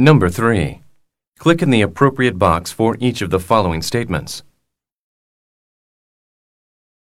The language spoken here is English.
Number 3. Click in the appropriate box for each of the following statements.